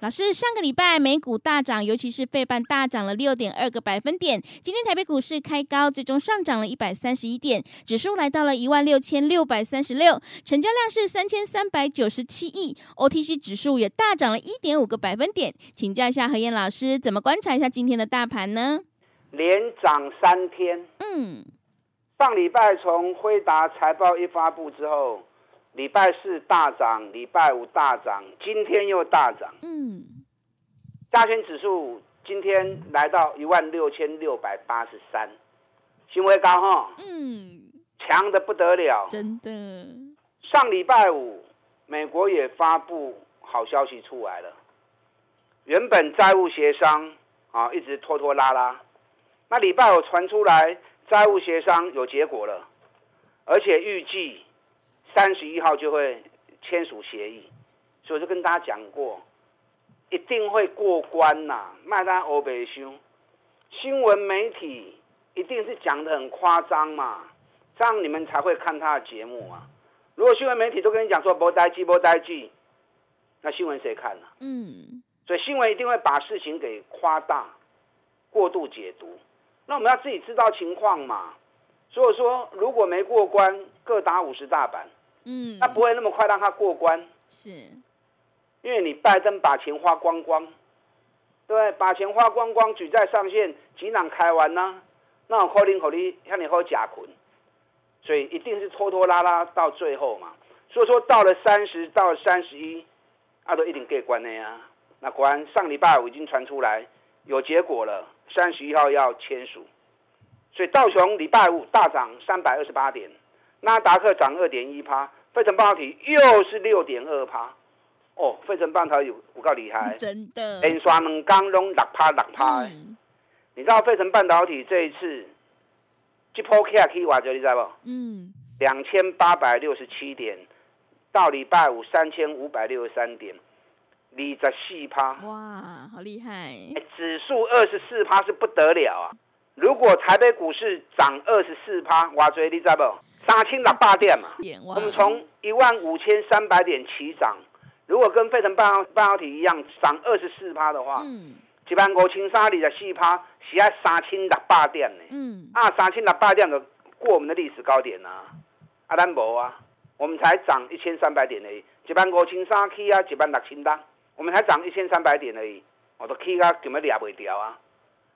老师，上个礼拜美股大涨，尤其是费半大涨了六点二个百分点。今天台北股市开高，最终上涨了一百三十一点，指数来到了一万六千六百三十六，成交量是三千三百九十七亿。OTC 指数也大涨了一点五个百分点。请教一下何燕老师，怎么观察一下今天的大盘呢？连涨三天。嗯，上礼拜从辉达财报一发布之后。礼拜四大涨，礼拜五大涨，今天又大涨。嗯，加权指数今天来到一万六千六百八十三，新为高哈。嗯，强的不得了，真的。上礼拜五，美国也发布好消息出来了，原本债务协商啊一直拖拖拉拉，那礼拜五传出来债务协商有结果了，而且预计。三十一号就会签署协议，所以就跟大家讲过，一定会过关呐。麦当欧北修，新闻媒体一定是讲的很夸张嘛，这样你们才会看他的节目啊。如果新闻媒体都跟你讲说不呆记不呆记，那新闻谁看呢？嗯，所以新闻一定会把事情给夸大、过度解读。那我们要自己知道情况嘛。所以说，如果没过关，各打五十大板。嗯，那不会那么快让他过关，是，因为你拜登把钱花光光，对，把钱花光光，举债上限几囊开完呢？那我可能可你向你喝假捆，所以一定是拖拖拉拉到最后嘛。所以说到了三十到三十一，啊都一定过关的呀。那果然上礼拜五已经传出来有结果了，三十一号要签署，所以道琼礼拜五大涨三百二十八点，纳达克涨二点一趴。费城半导体又是六点二趴，哦，费城半导体有有够厉害，真的，连刷两刚拢六趴六趴。你知道费城半导体这一次一波 K 可以挖掘，你知道不？嗯，两千八百六十七点，到礼拜五三千五百六十三点，二十四趴。哇，好厉害！指数二十四趴是不得了啊！如果台北股市涨二十四趴，挖掘你知道不？三千六百点嘛，我们从一万五千三百点起涨，如果跟费城半导半导体一样涨二十四趴的话，一万五千三二十四趴是要三千六百点呢。嗯，啊，三千六百点的过我们的历史高点啊，啊，咱无啊，我们才涨一千三百点而已，一万五千三起啊，一万六千单，我们才涨一千三百点而已，我都起啊，根本抓不掉啊。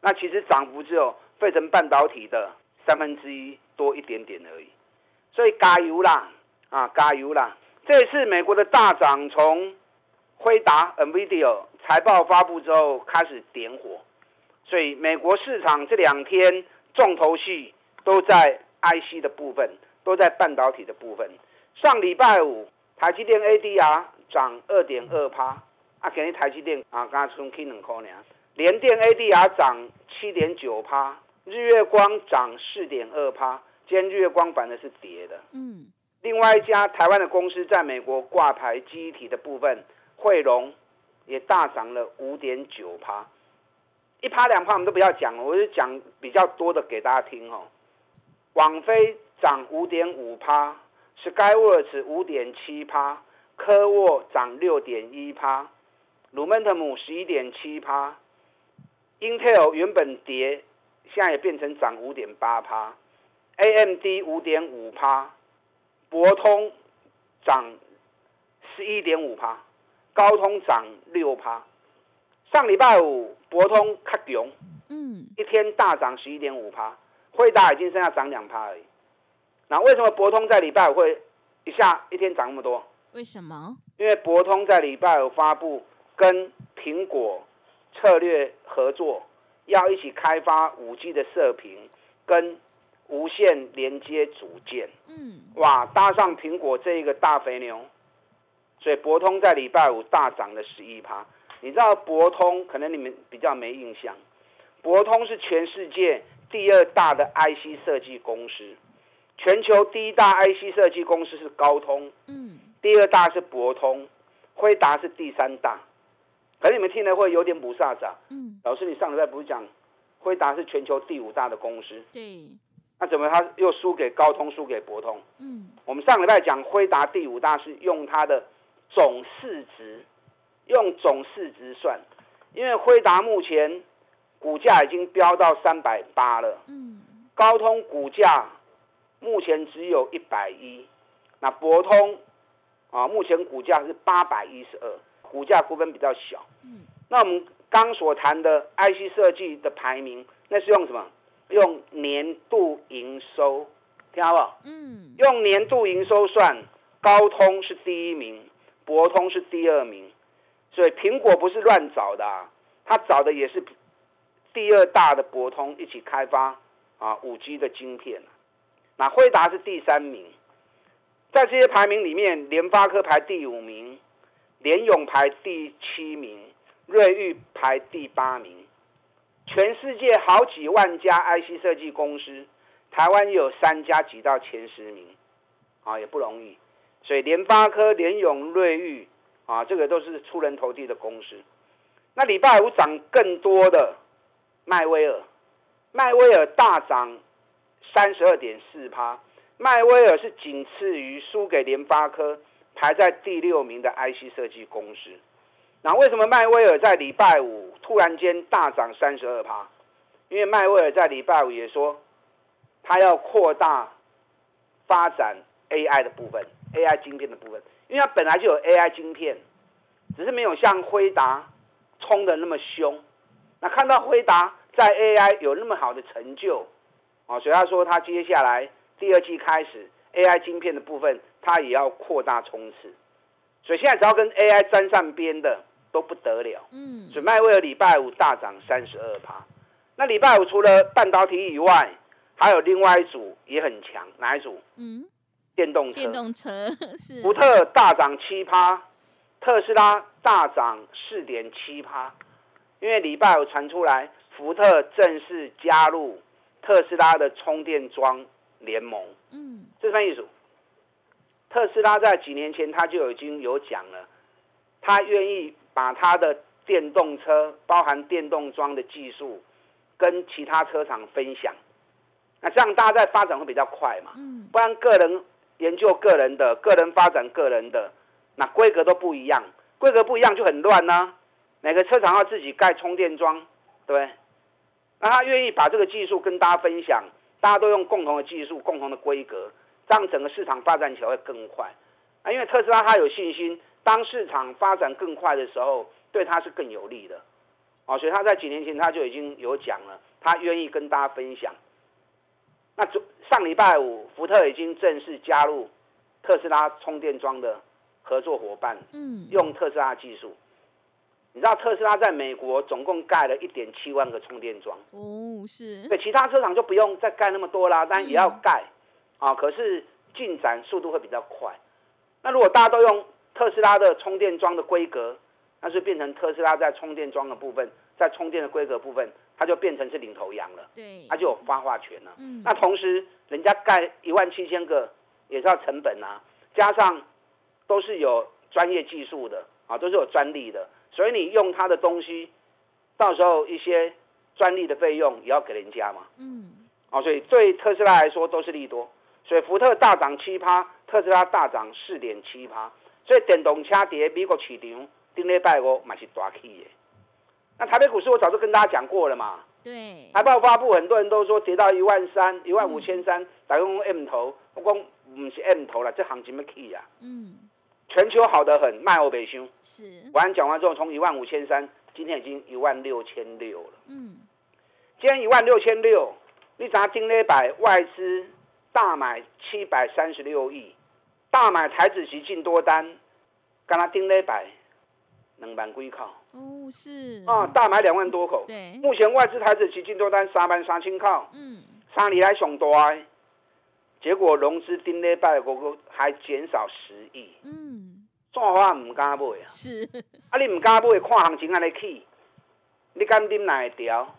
那其实涨幅只有费城半导体的三分之一多一点点而已。所以加油啦，啊加油啦！这次美国的大涨，从辉达 NVIDIA 财报发布之后开始点火，所以美国市场这两天重头戏都在 IC 的部分，都在半导体的部分。上礼拜五，台积电 ADR 涨二点二趴，啊，今日台积电啊，刚从 K 两块呢，联电 ADR 涨七点九趴，日月光涨四点二趴。今天日月光反的是跌的，嗯，另外一家台湾的公司在美国挂牌机体的部分，汇龙也大涨了五点九趴，一趴两趴我们都不要讲，我就讲比较多的给大家听哦。网飞涨五点五趴，Skyworks 五点七趴，科沃涨六点一趴，鲁曼特姆十一点七趴，Intel 原本跌，现在也变成涨五点八趴。A M D 五点五趴，博通涨十一点五趴，高通涨六趴。上礼拜五博通卡强，嗯，一天大涨十一点五趴，惠达已经剩下涨两趴而已。那为什么博通在礼拜五会一下一天涨那么多？为什么？因为博通在礼拜五发布跟苹果策略合作，要一起开发五 G 的射频。跟无线连接组件，嗯，哇，搭上苹果这一个大肥牛，所以博通在礼拜五大涨了十一趴。你知道博通可能你们比较没印象，博通是全世界第二大的 IC 设计公司，全球第一大 IC 设计公司是高通，嗯，第二大是博通，辉达是第三大。可能你们听了会有点不飒飒，嗯，老师你上礼拜不是讲辉达是全球第五大的公司，对，那怎么他又输给高通，输给博通？嗯，我们上礼拜讲辉达第五大是用它的总市值。用总市值算，因为辉达目前股价已经飙到三百八了。嗯。高通股价目前只有一百一，那博通啊，目前股价是八百一十二，股价股本比较小。嗯。那我们刚所谈的 IC 设计的排名，那是用什么？用年度营收，听好不好？嗯。用年度营收算，高通是第一名，博通是第二名。所以苹果不是乱找的，他找的也是第二大的博通一起开发啊五 G 的晶片。那惠达是第三名，在这些排名里面，联发科排第五名，联咏排第七名，瑞昱排第八名。全世界好几万家 IC 设计公司，台湾有三家挤到前十名，啊也不容易。所以联发科、联咏、瑞昱。啊，这个都是出人头地的公司。那礼拜五涨更多的迈威尔，迈威尔大涨三十二点四趴，迈威尔是仅次于输给联发科，排在第六名的 IC 设计公司。那为什么迈威尔在礼拜五突然间大涨三十二趴？因为迈威尔在礼拜五也说，他要扩大发展 AI 的部分，AI 晶片的部分。因为他本来就有 AI 晶片，只是没有像辉达冲的那么凶。那看到辉达在 AI 有那么好的成就，啊，所以他说他接下来第二季开始 AI 晶片的部分，他也要扩大冲刺。所以现在只要跟 AI 沾上边的都不得了。嗯。所以迈威尔礼拜五大涨三十二趴。那礼拜五除了半导体以外，还有另外一组也很强，哪一组？嗯。电动车，电动车 是福特大涨七趴，特斯拉大涨四点七趴，因为礼拜五传出来，福特正式加入特斯拉的充电桩联盟。嗯，这番意思，特斯拉在几年前他就已经有讲了，他愿意把他的电动车包含电动桩的技术跟其他车厂分享，那这样大家在发展会比较快嘛。嗯，不然个人。研究个人的，个人发展个人的，那规格都不一样，规格不一样就很乱呢。每个车厂要自己盖充电桩，对。那他愿意把这个技术跟大家分享，大家都用共同的技术、共同的规格，这样整个市场发展起来会更快。啊，因为特斯拉他有信心，当市场发展更快的时候，对他是更有利的。哦，所以他在几年前他就已经有讲了，他愿意跟大家分享。那上礼拜五，福特已经正式加入特斯拉充电桩的合作伙伴，嗯，用特斯拉技术。你知道特斯拉在美国总共盖了一点七万个充电桩，哦，是。对，其他车厂就不用再盖那么多啦，但也要盖，啊，可是进展速度会比较快。那如果大家都用特斯拉的充电桩的规格，那是变成特斯拉在充电桩的部分，在充电的规格部分。它就变成是领头羊了，对，它就有发话权了。嗯，那同时人家盖一万七千个也是要成本啊，加上都是有专业技术的啊，都是有专利的，所以你用它的东西，到时候一些专利的费用也要给人家嘛。嗯，啊，所以对特斯拉来说都是利多，所以福特大涨七趴，特斯拉大涨四点七趴，所以电动车跌美国市场顶礼拜五嘛是大起的。那台北股市我早就跟大家讲过了嘛，对，财报发布，很多人都说跌到一万三、一万五千三，打用 M 头，我讲不是 M 头了，这行情要起啊。嗯，全球好得很，卖欧北凶。是，完讲完之后，从一万五千三，今天已经一万六千六了。嗯，今天一万六千六，你查丁咧百外资大买七百三十六亿，大买台子期进多单，跟他丁咧百。两万几口哦，是啊，大买两万多口。对，目前外资台子期进多单三万三千口。嗯，三年来上大，结果融资顶礼拜个个还减少十亿。嗯，做法唔敢买啊。是。啊，你唔敢买，看行情安尼起，你敢顶哪一条？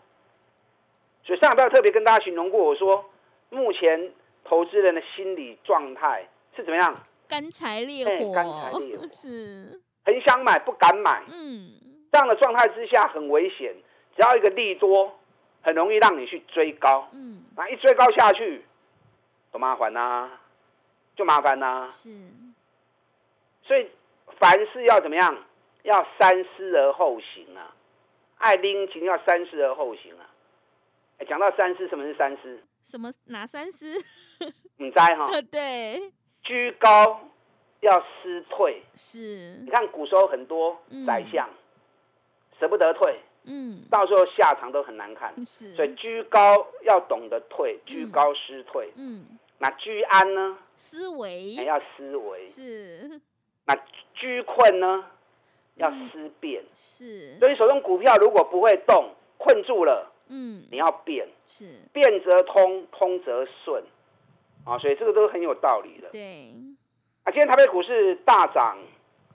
所以上礼拜特别跟大家形容过，我说目前投资人的心理状态是怎么样？干柴烈火。干柴烈火。是。很想买，不敢买。嗯。这样的状态之下很危险，只要一个利多，很容易让你去追高。嗯，那一追高下去，多麻烦呐，就麻烦呐。是，所以凡事要怎么样？要三思而后行啊！爱拎情要三思而后行啊！讲到三思，什么是三思？什么哪三思？你猜哈？对，居高要思退。是，你看古时候很多宰相。舍不得退，嗯，到时候下场都很难看，是，所以居高要懂得退，居高失退，嗯，那居安呢？思维。要思维，是，那居困呢？要思变，是，所以手中股票如果不会动，困住了，嗯，你要变，是，变则通，通则顺，啊，所以这个都很有道理的，对，啊，今天台北股市大涨，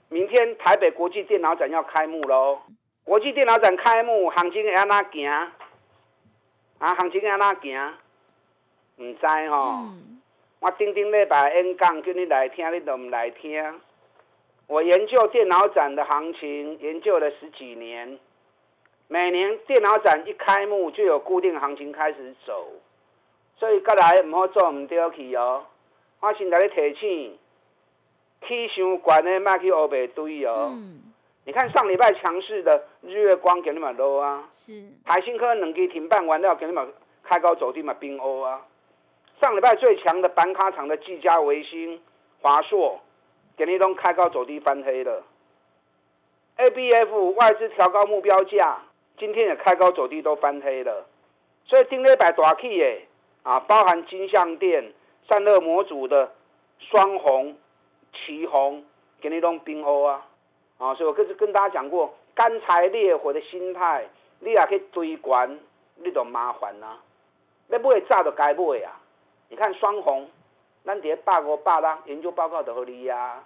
明天台北国际电脑展要开幕喽。国际电脑展开幕，行情会安怎行？啊，行情会安怎行？唔知吼。我顶顶礼拜演讲叫你来听，你都唔来听。我研究电脑展的行情，研究了十几年。每年电脑展一开幕，就有固定行情开始走。所以，过来唔好做唔对去哦。我先来你提醒，起伤悬的，莫去乌白堆哦。嗯。你看上礼拜强势的日月光给你们 low 啊，是。海星科冷机停办完了给你们开高走低嘛冰欧啊，上礼拜最强的板卡厂的技嘉、维新、华硕给你都开高走低翻黑了，A B F 外资调高目标价，今天也开高走低都翻黑了，所以顶礼拜大 K 耶啊，包含金相电、散热模组的双红、旗红给你弄冰欧啊。啊，所以我跟跟大家讲过，干柴烈火的心态，你也可以追关，你就麻烦啦。要买早就该买啊！你看双红，咱伫百五百六研究报告就好你啊。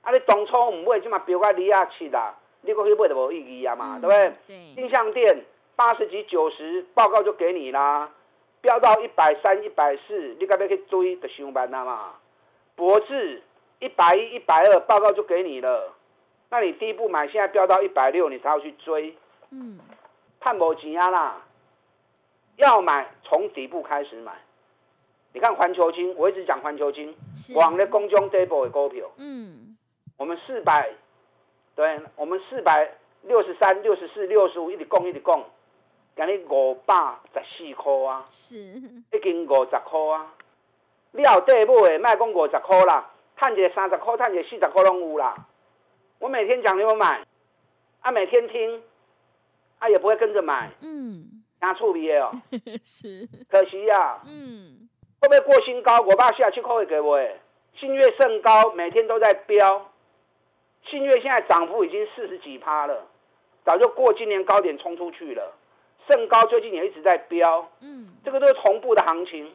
啊，你当初唔买，即嘛标到你啊七啦，你过去买就无意义啊嘛，对不对？对。印象店八十几九十，报告就给你啦。飙到一百三、一百四，你该不去追的上班啦嘛。博智一百一、一百二，报告就给你了。那你第一步买，现在飙到一百六，你才要去追，嗯，探博钱啊啦，要买从底部开始买。你看环球金，我一直讲环球金，往的公中 double 的股票，嗯，我们四百，对，我们四百六十三、六十四、六十五，一直供一直供，今日五百十四块啊，是，已经五十块啊，你有底买的，卖讲五十块啦，探一个三十块，探一个四十块拢有啦。我每天讲你们买，啊，每天听，啊，也不会跟着买，嗯，拿处理哦，是，可惜呀，嗯，会不会过新高？我爸下去扣会给我，哎，新月甚高，每天都在飙，新月现在涨幅已经四十几趴了，早就过今年高点冲出去了，甚高最近也一直在飙，嗯，这个都是同步的行情，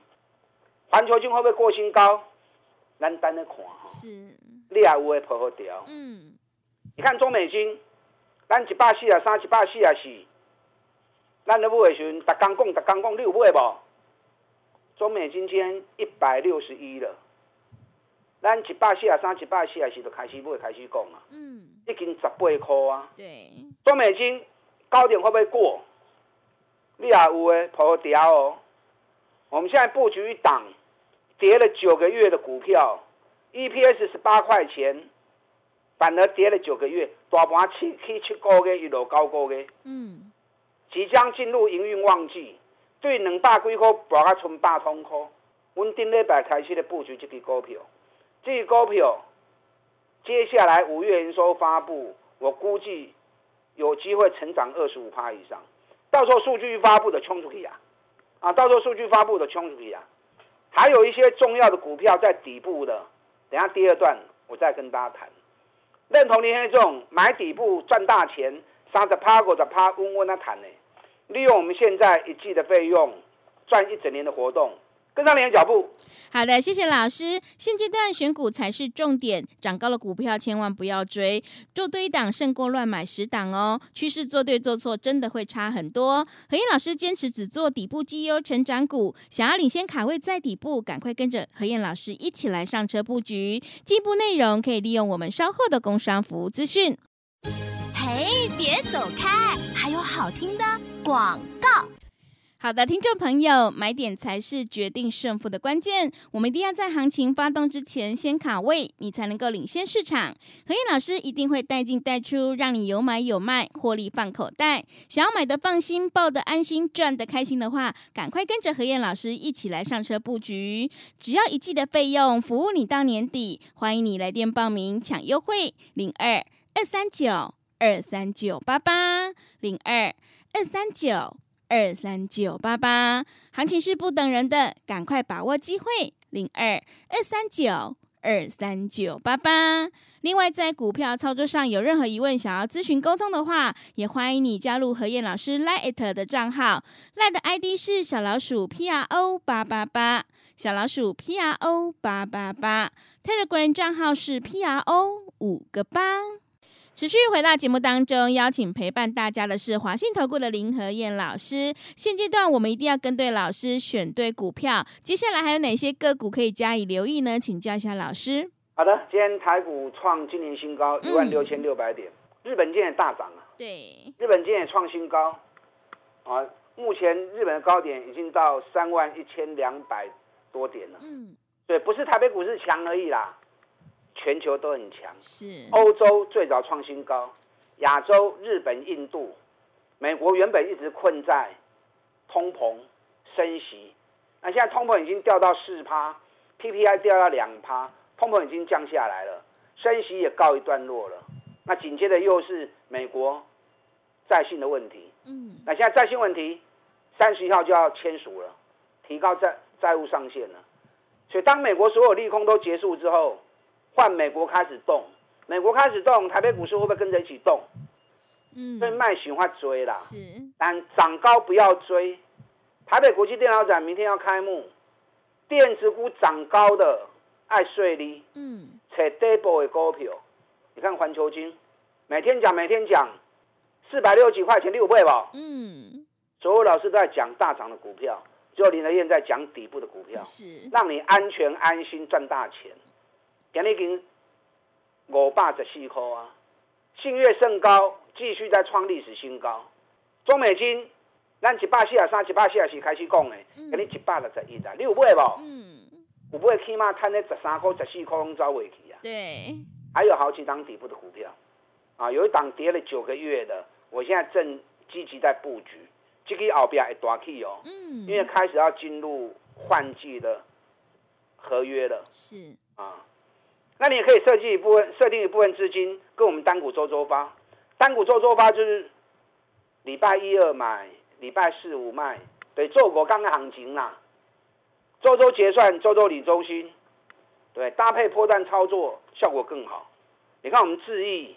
环球金会不会过新高？难单的看，是，你也有会破好掉，嗯。你看中美金，咱一百四啊三，一百四啊四，咱咧买的时阵，逐工讲，逐工讲，你有买无？中美金今天一百六十一了，咱一百四啊三，一百四啊四就开始买，开始讲啊。嗯。已经十八块啊。对。中美金高点会不会过？你也有诶，破掉哦。我们现在布局一档，跌了九个月的股票，EPS 十八块钱。反而跌了九个月，大盘七七七个，一路高高个。嗯，即将进入营运旺季，对两百几块，博啊存百通块。阮顶礼拜开始的布局这支股票，这支股票接下来五月营收发布，我估计有机会成长二十五趴以上。到时候数据发布的冲出去啊，啊，到时候数据发布的冲出去啊。还有一些重要的股票在底部的，等下第二段我再跟大家谈。认同你这种买底部赚大钱，三十趴、五十趴，问问他谈呢。利用我们现在一季的费用，赚一整年的活动。跟上你的脚步。好的，谢谢老师。现阶段选股才是重点，涨高的股票千万不要追，做对档胜过乱买十档哦。趋势做对做错真的会差很多。何燕老师坚持只做底部绩优成长股，想要领先卡位在底部，赶快跟着何燕老师一起来上车布局。进一步内容可以利用我们稍后的工商服务资讯。嘿，别走开，还有好听的广告。好的，听众朋友，买点才是决定胜负的关键。我们一定要在行情发动之前先卡位，你才能够领先市场。何燕老师一定会带进带出，让你有买有卖，获利放口袋。想要买的放心，抱的安心，赚的开心的话，赶快跟着何燕老师一起来上车布局。只要一季的费用，服务你到年底。欢迎你来电报名抢优惠，零二二三九二三九八八零二二三九。二三九八八，行情是不等人的，赶快把握机会。零二二三九二三九八八。另外，在股票操作上有任何疑问，想要咨询沟通的话，也欢迎你加入何燕老师 Lite 的账号，Lite 的 ID 是小老鼠 P R O 八八八，小老鼠 P R O 八八八。Telegram 账号是 P R O 五个八。持续回到节目当中，邀请陪伴大家的是华信投顾的林和燕老师。现阶段我们一定要跟对老师，选对股票。接下来还有哪些个股可以加以留意呢？请教一下老师。好的，今天台股创今年新高一万六千六百点，日本今天大涨啊。对，日本今天也创新高啊。目前日本的高点已经到三万一千两百多点了。嗯，对，不是台北股市强而已啦。全球都很强，是欧洲最早创新高，亚洲、日本、印度、美国原本一直困在通膨升息，那现在通膨已经掉到四趴，PPI 掉到两趴，通膨已经降下来了，升息也告一段落了。那紧接着又是美国债信的问题，嗯，那现在债信问题三十一号就要签署了，提高债债务上限了，所以当美国所有利空都结束之后。换美国开始动，美国开始动，台北股市会不会跟着一起动？嗯，所以卖喜欢追啦，是，但涨高不要追。台北国际电脑展明天要开幕，电子股涨高的爱睡哩，嗯，扯 double 的股票，你看环球金，每天讲每天讲，四百六十几块钱六倍吧，嗯，所有老师都在讲大涨的股票，只有林德燕在讲底部的股票，是，让你安全安心赚大钱。今日已经五百十四块啊，信越甚高，继续在创历史新高。中美金，咱一百四十三、一百四十四开始讲的，今日一百六十一啊，你有买无？嗯，有买起码赚那十三块、十四块拢走未去啊。对，还有好几档底部的股票啊，有一档跌了九个月的，我现在正积极在布局，这个后边会大起哦。嗯，因为开始要进入换季的合约了。是啊。那你也可以设计一部分，设定一部分资金跟我们单股周周发，单股周周发就是礼拜一二买，礼拜四五卖，对，做我刚刚行情啦，周周结算，周周理中心，对，搭配破蛋操作效果更好。你看我们智毅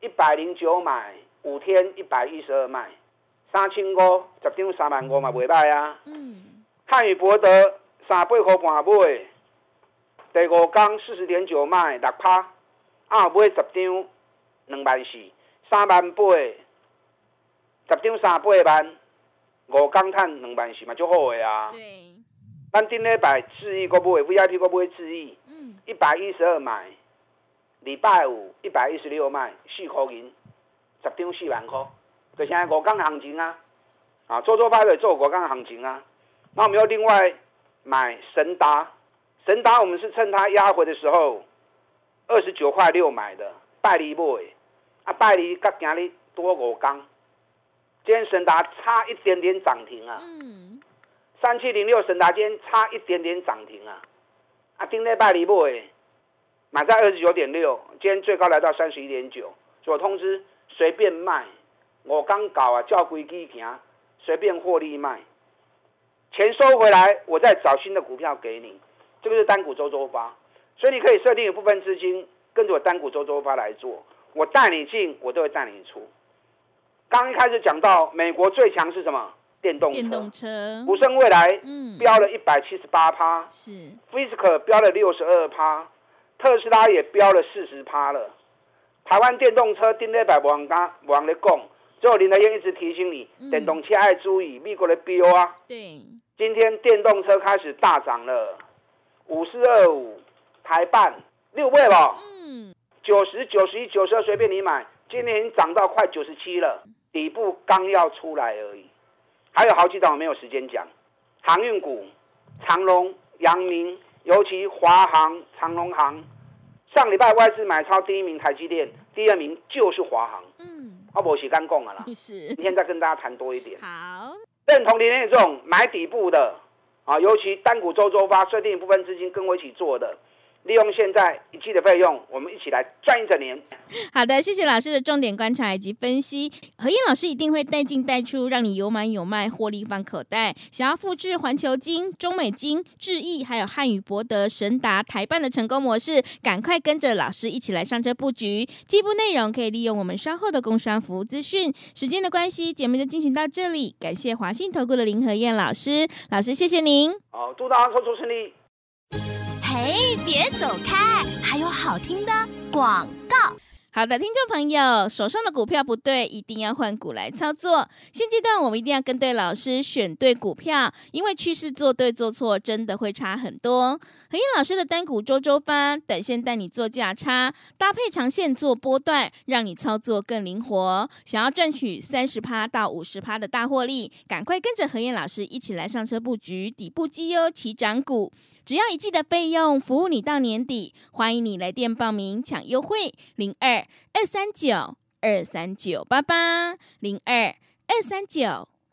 一百零九买，五天一百一十二卖，三千五十张三万五嘛，袂歹啊。嗯。汉语博德三八块半买。第五天四十点九卖六趴，啊买十张两万四，三万八，十张三八万，五天赚两万四嘛，足好诶啊！咱顶礼拜智亿个买，VIP 个买智亿，一百一十二买，礼拜五一百一十六卖，四块银，十张四万块，就现在五天行情啊！啊，做做派对做五天行情啊！那我们要另外买神达。神达我们是趁它压回的时候，二十九块六买的，拜利买，啊拜利甲今日多五刚，今天神达差一点点涨停啊，嗯，三七零六神达今天差一点点涨停啊，啊今天拜利买，买在二十九点六，今天最高来到三十一点九，所通知随便卖，我刚搞啊，叫规矩行，随便获利卖，钱收回来，我再找新的股票给你。这个是单股周周发，所以你可以设定一部分资金跟着我单股周周发来做，我带你进，我都会带你出。刚一开始讲到美国最强是什么？电动电动车，股盛未来嗯。飙了一百七十八趴，是。F i s k 飙了六十二趴，特斯拉也飙了四十趴了。台湾电动车顶礼拜王刚王咧讲，最后林德燕一直提醒你，电动车要注意美国的标啊。对，今天电动车开始大涨了，五四二五台办六倍吧，嗯，九十九十一九十二随便你买，今年已经涨到快九十七了。底部刚要出来而已，还有好几档没有时间讲。航运股，长隆、阳明，尤其华航、长隆航，上礼拜外资买超第一名台积电，第二名就是华航。嗯，阿伯是干讲了啦。是。明天再跟大家谈多一点。好。认同林这种买底部的啊，尤其单股周周发，设定一部分资金跟我一起做的。利用现在一季的费用，我们一起来赚一整年。好的，谢谢老师的重点观察以及分析。何燕老师一定会带进带出，让你有买有卖，获利放口袋。想要复制环球金、中美金、智毅还有汉语博德、神达、台办的成功模式，赶快跟着老师一起来上车布局。进一步内容可以利用我们稍后的工商服务资讯。时间的关系，节目就进行到这里。感谢华信投顾的林何燕老师，老师谢谢您。好，祝大家操作顺利。哎，别走开！还有好听的广告。好的，听众朋友，手上的股票不对，一定要换股来操作。现阶段我们一定要跟对老师，选对股票，因为趋势做对做错真的会差很多。何燕老师的单股周周发，短线带你做价差，搭配长线做波段，让你操作更灵活。想要赚取三十趴到五十趴的大获利，赶快跟着何燕老师一起来上车布局底部绩优起涨股。只要一季的费用，服务你到年底。欢迎你来电报名抢优惠，零二二三九二三九八八，零二二三九